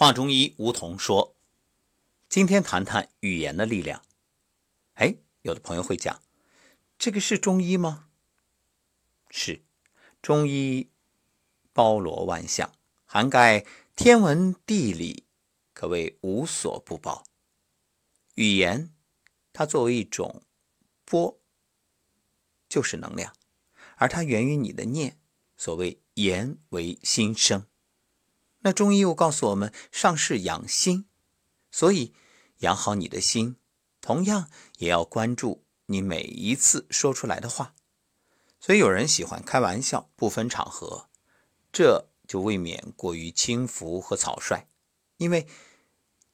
华中医吴桐说：“今天谈谈语言的力量。”哎，有的朋友会讲，这个是中医吗？是，中医包罗万象，涵盖天文地理，可谓无所不包。语言，它作为一种波，就是能量，而它源于你的念。所谓言为心声。那中医又告诉我们，上是养心，所以养好你的心，同样也要关注你每一次说出来的话。所以有人喜欢开玩笑，不分场合，这就未免过于轻浮和草率。因为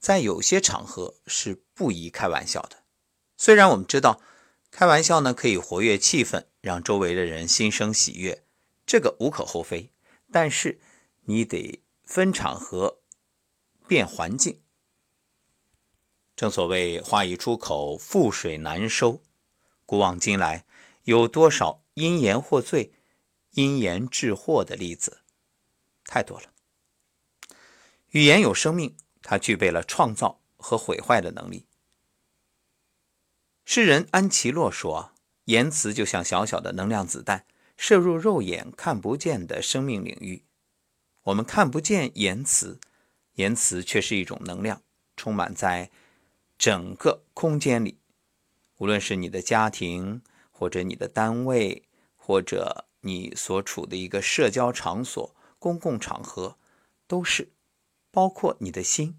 在有些场合是不宜开玩笑的。虽然我们知道开玩笑呢可以活跃气氛，让周围的人心生喜悦，这个无可厚非，但是你得。分场合，变环境。正所谓话一出口，覆水难收。古往今来，有多少因言获罪、因言致祸的例子？太多了。语言有生命，它具备了创造和毁坏的能力。诗人安琪洛说：“言辞就像小小的能量子弹，射入肉眼看不见的生命领域。”我们看不见言辞，言辞却是一种能量，充满在整个空间里。无论是你的家庭，或者你的单位，或者你所处的一个社交场所、公共场合，都是包括你的心。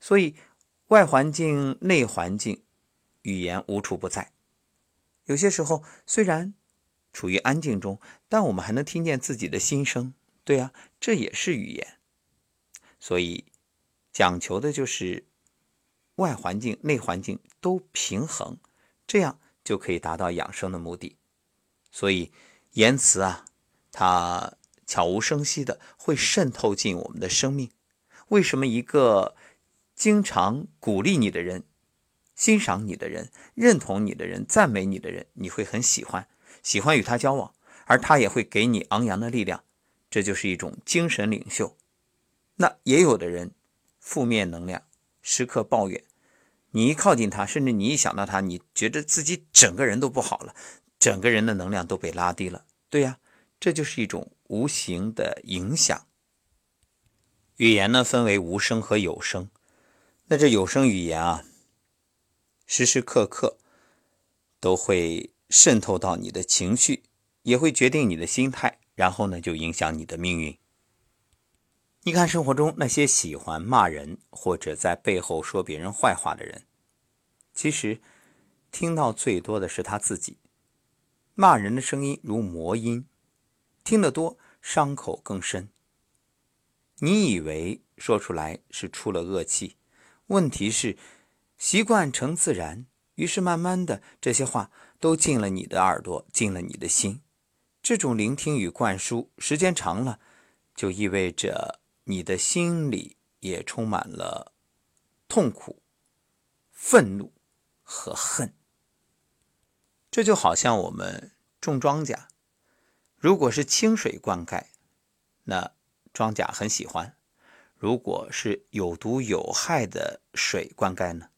所以，外环境、内环境，语言无处不在。有些时候，虽然处于安静中，但我们还能听见自己的心声。对啊，这也是语言，所以讲求的就是外环境、内环境都平衡，这样就可以达到养生的目的。所以言辞啊，它悄无声息的会渗透进我们的生命。为什么一个经常鼓励你的人、欣赏你的人、认同你的人、赞美你的人，你会很喜欢，喜欢与他交往，而他也会给你昂扬的力量。这就是一种精神领袖。那也有的人，负面能量，时刻抱怨。你一靠近他，甚至你一想到他，你觉得自己整个人都不好了，整个人的能量都被拉低了。对呀，这就是一种无形的影响。语言呢，分为无声和有声。那这有声语言啊，时时刻刻都会渗透到你的情绪，也会决定你的心态。然后呢，就影响你的命运。你看生活中那些喜欢骂人或者在背后说别人坏话的人，其实听到最多的是他自己。骂人的声音如魔音，听得多，伤口更深。你以为说出来是出了恶气，问题是习惯成自然，于是慢慢的这些话都进了你的耳朵，进了你的心。这种聆听与灌输，时间长了，就意味着你的心里也充满了痛苦、愤怒和恨。这就好像我们种庄稼，如果是清水灌溉，那庄稼很喜欢；如果是有毒有害的水灌溉呢？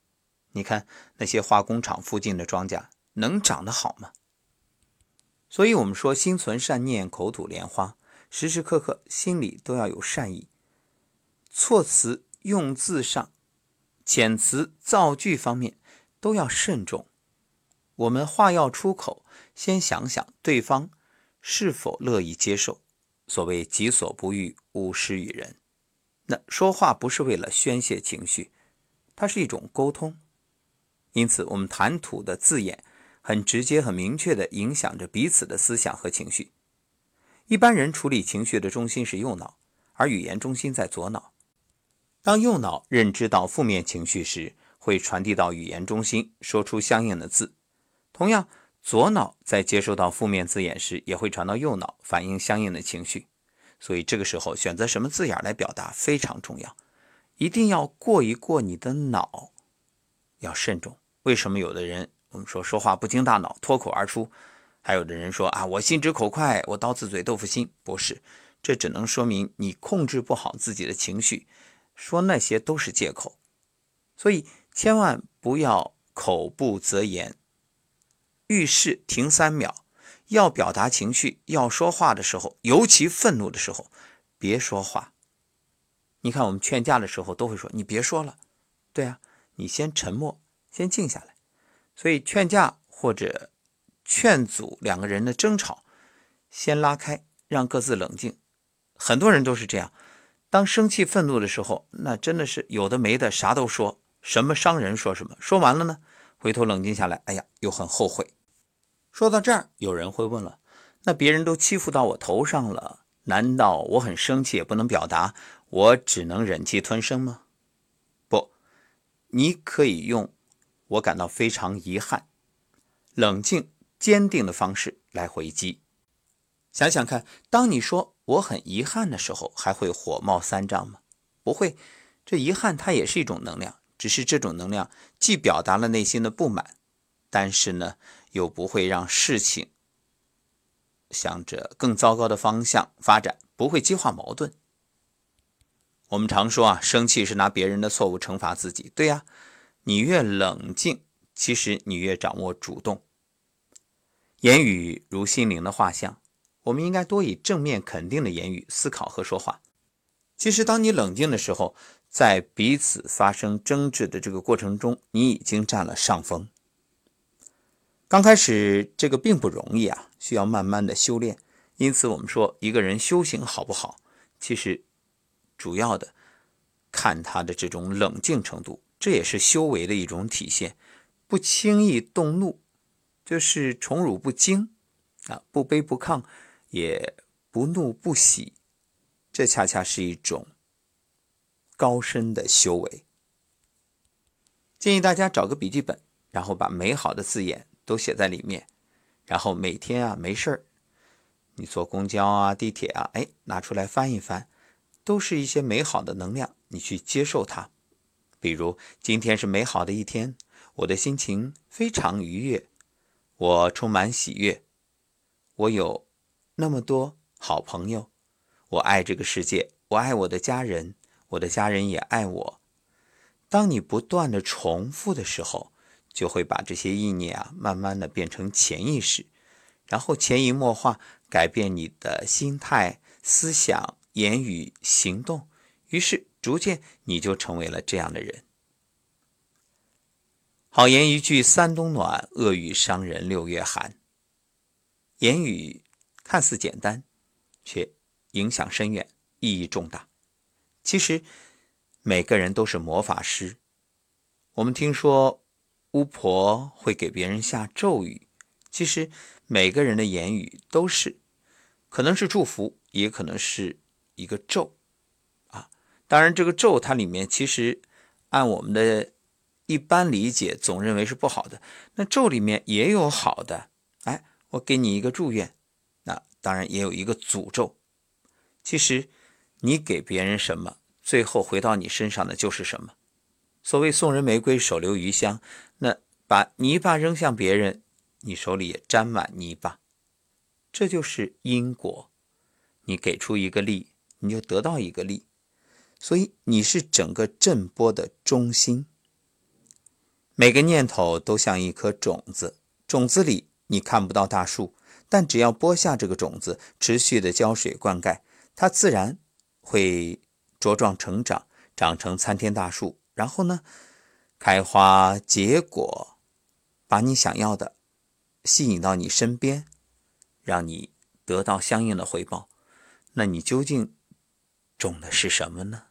你看那些化工厂附近的庄稼能长得好吗？所以，我们说心存善念，口吐莲花，时时刻刻心里都要有善意。措辞用字上，遣词造句方面都要慎重。我们话要出口，先想想对方是否乐意接受。所谓“己所不欲，勿施于人”。那说话不是为了宣泄情绪，它是一种沟通。因此，我们谈吐的字眼。很直接、很明确地影响着彼此的思想和情绪。一般人处理情绪的中心是右脑，而语言中心在左脑。当右脑认知到负面情绪时，会传递到语言中心，说出相应的字。同样，左脑在接收到负面字眼时，也会传到右脑，反映相应的情绪。所以，这个时候选择什么字眼来表达非常重要，一定要过一过你的脑，要慎重。为什么有的人？我们说说话不经大脑，脱口而出。还有的人说啊，我心直口快，我刀子嘴豆腐心。不是，这只能说明你控制不好自己的情绪，说那些都是借口。所以千万不要口不择言，遇事停三秒。要表达情绪、要说话的时候，尤其愤怒的时候，别说话。你看，我们劝架的时候都会说：“你别说了。”对啊，你先沉默，先静下来。所以劝架或者劝阻两个人的争吵，先拉开，让各自冷静。很多人都是这样，当生气、愤怒的时候，那真的是有的没的，啥都说，什么伤人说什么。说完了呢，回头冷静下来，哎呀，又很后悔。说到这儿，有人会问了：那别人都欺负到我头上了，难道我很生气也不能表达，我只能忍气吞声吗？不，你可以用“我感到非常遗憾”，冷静坚定的方式来回击。想想看，当你说“我很遗憾”的时候，还会火冒三丈吗？不会，这遗憾它也是一种能量，只是这种能量既表达了内心的不满，但是呢？又不会让事情向着更糟糕的方向发展，不会激化矛盾。我们常说啊，生气是拿别人的错误惩罚自己。对呀，你越冷静，其实你越掌握主动。言语如心灵的画像，我们应该多以正面肯定的言语思考和说话。其实，当你冷静的时候，在彼此发生争执的这个过程中，你已经占了上风。刚开始这个并不容易啊，需要慢慢的修炼。因此，我们说一个人修行好不好，其实主要的看他的这种冷静程度，这也是修为的一种体现。不轻易动怒，就是宠辱不惊啊，不卑不亢，也不怒不喜，这恰恰是一种高深的修为。建议大家找个笔记本，然后把美好的字眼。都写在里面，然后每天啊没事儿，你坐公交啊、地铁啊，哎，拿出来翻一翻，都是一些美好的能量，你去接受它。比如今天是美好的一天，我的心情非常愉悦，我充满喜悦，我有那么多好朋友，我爱这个世界，我爱我的家人，我的家人也爱我。当你不断的重复的时候。就会把这些意念啊，慢慢的变成潜意识，然后潜移默化改变你的心态、思想、言语、行动，于是逐渐你就成为了这样的人。好言一句三冬暖，恶语伤人六月寒。言语看似简单，却影响深远，意义重大。其实每个人都是魔法师。我们听说。巫婆会给别人下咒语，其实每个人的言语都是，可能是祝福，也可能是一个咒，当然这个咒它里面其实按我们的一般理解，总认为是不好的。那咒里面也有好的，哎，我给你一个祝愿，那当然也有一个诅咒。其实你给别人什么，最后回到你身上的就是什么。所谓送人玫瑰，手留余香。那把泥巴扔向别人，你手里也沾满泥巴。这就是因果。你给出一个力，你就得到一个力。所以你是整个震波的中心。每个念头都像一颗种子，种子里你看不到大树，但只要播下这个种子，持续的浇水灌溉，它自然会茁壮成长，长成参天大树。然后呢，开花结果，把你想要的吸引到你身边，让你得到相应的回报。那你究竟种的是什么呢？